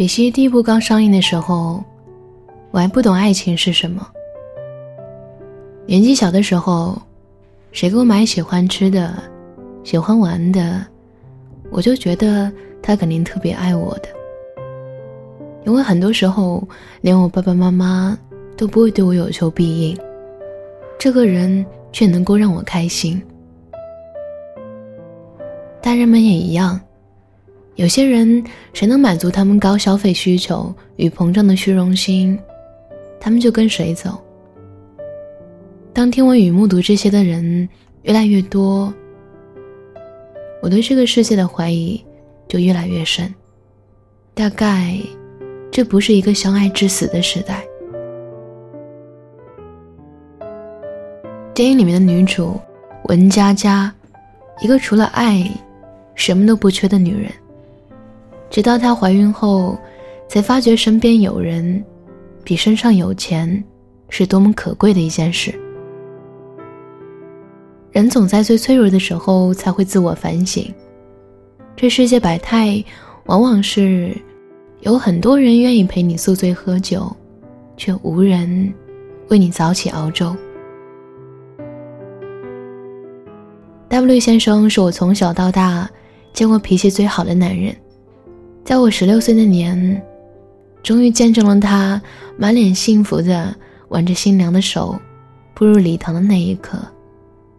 比西第一部刚上映的时候，我还不懂爱情是什么。年纪小的时候，谁给我买喜欢吃的、喜欢玩的，我就觉得他肯定特别爱我的。因为很多时候，连我爸爸妈妈都不会对我有求必应，这个人却能够让我开心。大人们也一样。有些人，谁能满足他们高消费需求与膨胀的虚荣心，他们就跟谁走。当听闻与目睹这些的人越来越多，我对这个世界的怀疑就越来越深。大概，这不是一个相爱至死的时代。电影里面的女主文佳佳，一个除了爱，什么都不缺的女人。直到她怀孕后，才发觉身边有人，比身上有钱，是多么可贵的一件事。人总在最脆弱的时候才会自我反省。这世界百态，往往是有很多人愿意陪你宿醉喝酒，却无人为你早起熬粥。W 先生是我从小到大见过脾气最好的男人。在我十六岁那年，终于见证了他满脸幸福的挽着新娘的手步入礼堂的那一刻，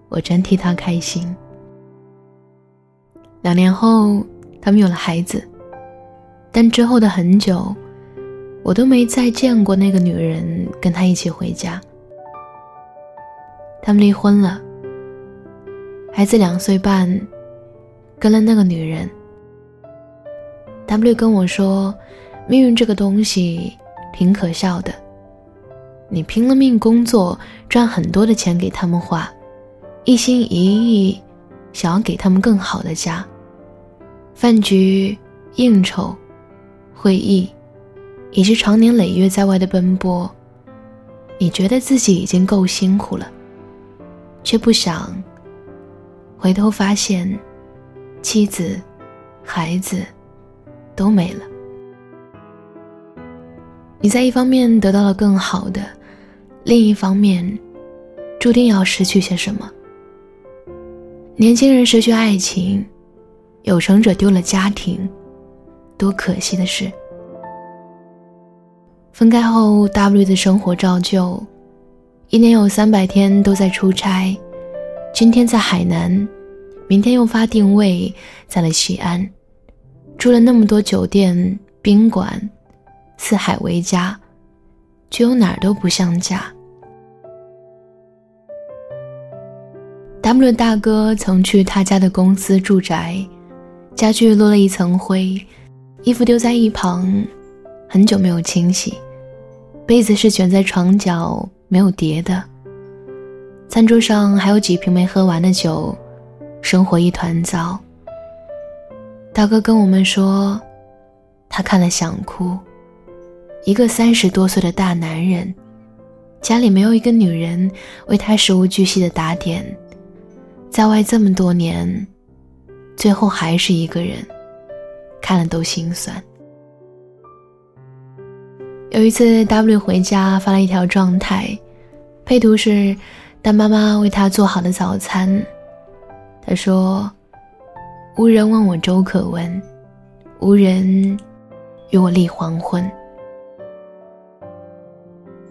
我真替他开心。两年后，他们有了孩子，但之后的很久，我都没再见过那个女人跟他一起回家。他们离婚了，孩子两岁半，跟了那个女人。W 跟我说：“命运这个东西挺可笑的，你拼了命工作，赚很多的钱给他们花，一心一意想要给他们更好的家。饭局、应酬、会议，以及长年累月在外的奔波，你觉得自己已经够辛苦了，却不想回头发现妻子、孩子。”都没了。你在一方面得到了更好的，另一方面，注定要失去些什么。年轻人失去爱情，有成者丢了家庭，多可惜的事。分开后，W 的生活照旧，一年有三百天都在出差，今天在海南，明天又发定位在了西安。住了那么多酒店、宾馆，四海为家，却又哪儿都不像家。W 大哥曾去他家的公司住宅，家具落了一层灰，衣服丢在一旁，很久没有清洗，被子是卷在床角没有叠的，餐桌上还有几瓶没喝完的酒，生活一团糟。大哥跟我们说，他看了想哭。一个三十多岁的大男人，家里没有一个女人为他事无巨细的打点，在外这么多年，最后还是一个人，看了都心酸。有一次，W 回家发了一条状态，配图是大妈妈为他做好的早餐。他说。无人问我粥可温，无人与我立黄昏。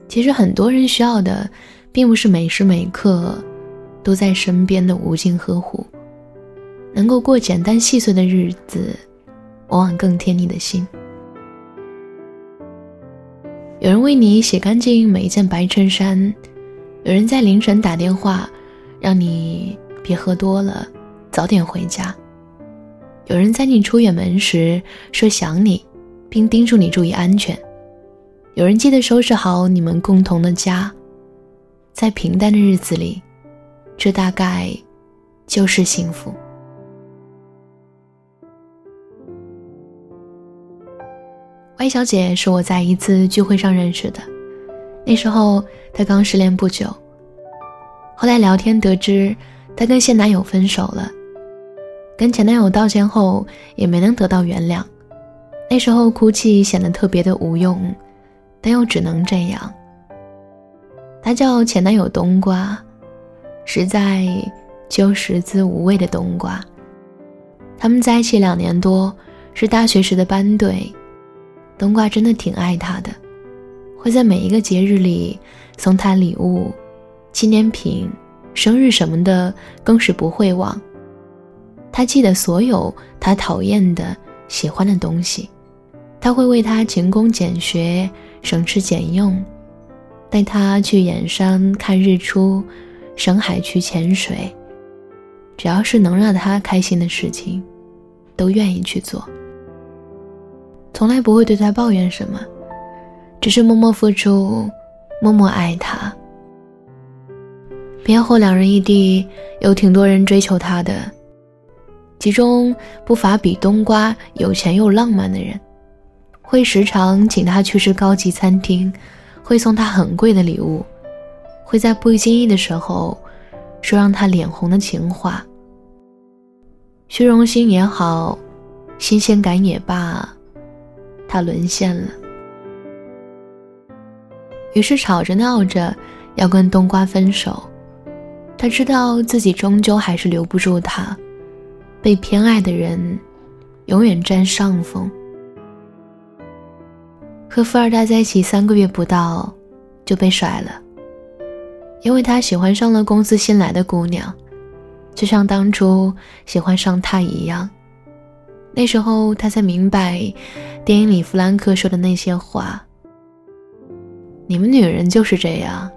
其实很多人需要的，并不是每时每刻都在身边的无尽呵护，能够过简单细碎的日子，往往更贴你的心。有人为你洗干净每一件白衬衫，有人在凌晨打电话，让你别喝多了，早点回家。有人在你出远门时说想你，并叮嘱你注意安全；有人记得收拾好你们共同的家。在平淡的日子里，这大概就是幸福。Y 小姐是我在一次聚会上认识的，那时候她刚失恋不久，后来聊天得知她跟现男友分手了。跟前男友道歉后，也没能得到原谅，那时候哭泣显得特别的无用，但又只能这样。他叫前男友冬瓜，实在就食之无味的冬瓜。他们在一起两年多，是大学时的班队。冬瓜真的挺爱他的，会在每一个节日里送他礼物、纪念品、生日什么的，更是不会忘。他记得所有他讨厌的、喜欢的东西，他会为他勤工俭学、省吃俭用。带他去远山看日出，深海去潜水，只要是能让他开心的事情，都愿意去做。从来不会对他抱怨什么，只是默默付出，默默爱他。毕业后，两人异地，有挺多人追求他的，其中不乏比冬瓜有钱又浪漫的人，会时常请他去吃高级餐厅。会送他很贵的礼物，会在不经意的时候说让他脸红的情话。虚荣心也好，新鲜感也罢，他沦陷了。于是吵着闹着要跟冬瓜分手。他知道自己终究还是留不住他，被偏爱的人永远占上风。和富二代在一起三个月不到，就被甩了，因为他喜欢上了公司新来的姑娘，就像当初喜欢上他一样。那时候他才明白，电影里弗兰克说的那些话：“你们女人就是这样，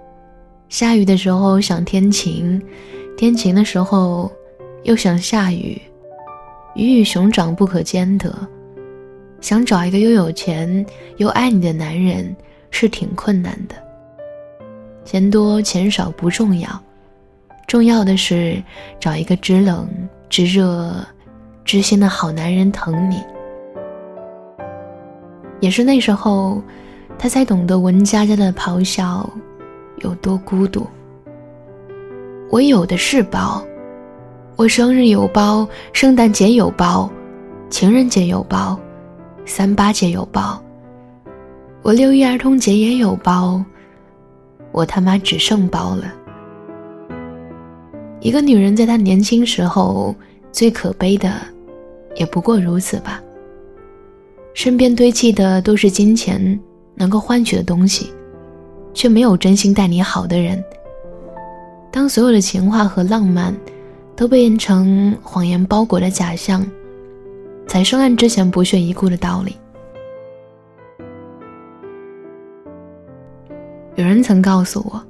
下雨的时候想天晴，天晴的时候又想下雨，鱼与熊掌不可兼得。”想找一个又有钱又爱你的男人是挺困难的。钱多钱少不重要，重要的是找一个知冷知热、知心的好男人疼你。也是那时候，他才懂得文佳佳的咆哮有多孤独。我有的是包，我生日有包，圣诞节有包，情人节有包。三八节有包，我六一儿童节也有包，我他妈只剩包了。一个女人在她年轻时候最可悲的，也不过如此吧。身边堆砌的都是金钱能够换取的东西，却没有真心待你好的人。当所有的情话和浪漫都变成谎言包裹的假象。才生按之前不屑一顾的道理。有人曾告诉我，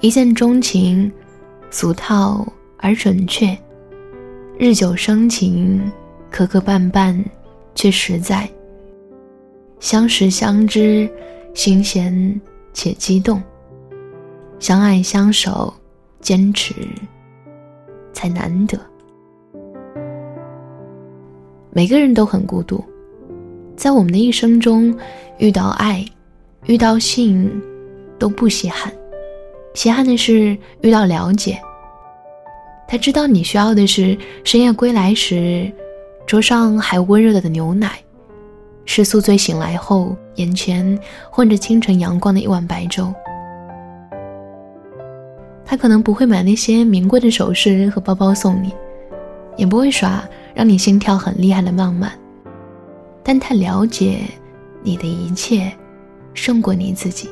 一见钟情，俗套而准确；日久生情，磕磕绊绊却实在；相识相知，新鲜且激动；相爱相守，坚持才难得。每个人都很孤独，在我们的一生中，遇到爱，遇到性，都不稀罕。稀罕的是遇到了解。他知道你需要的是深夜归来时，桌上还温热的牛奶，是宿醉醒来后眼前混着清晨阳光的一碗白粥。他可能不会买那些名贵的首饰和包包送你，也不会耍。让你心跳很厉害的浪漫，但他了解你的一切，胜过你自己。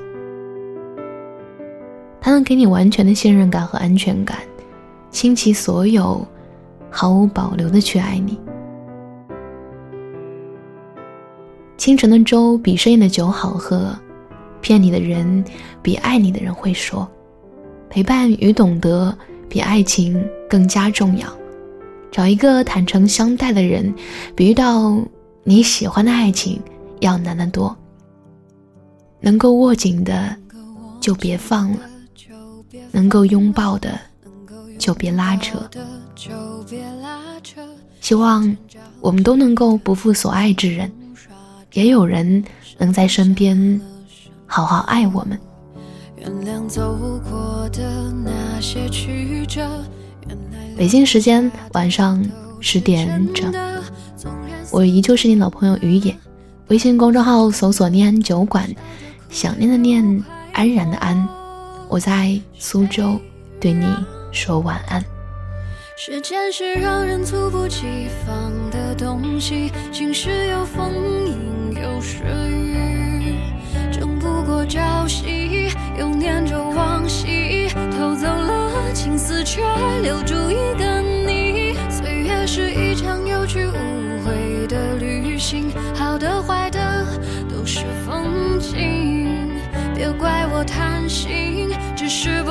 他能给你完全的信任感和安全感，倾其所有，毫无保留的去爱你。清晨的粥比深夜的酒好喝，骗你的人比爱你的人会说，陪伴与懂得比爱情更加重要。找一个坦诚相待的人，比遇到你喜欢的爱情要难得多。能够握紧的就别放了，能够拥抱的就别拉扯。希望我们都能够不负所爱之人，也有人能在身边好好爱我们。北京时间晚上十点整，我依旧是你老朋友于野。微信公众号搜索“念安酒馆”，想念的念，安然的安。我在苏州对你说晚安。时间是让人猝不及防的东西，晴时有风，阴有时朝夕，又念着往昔，偷走了青丝，却留住一个你。岁月是一场有去无回的旅行，好的坏的都是风景，别怪我贪心，只是不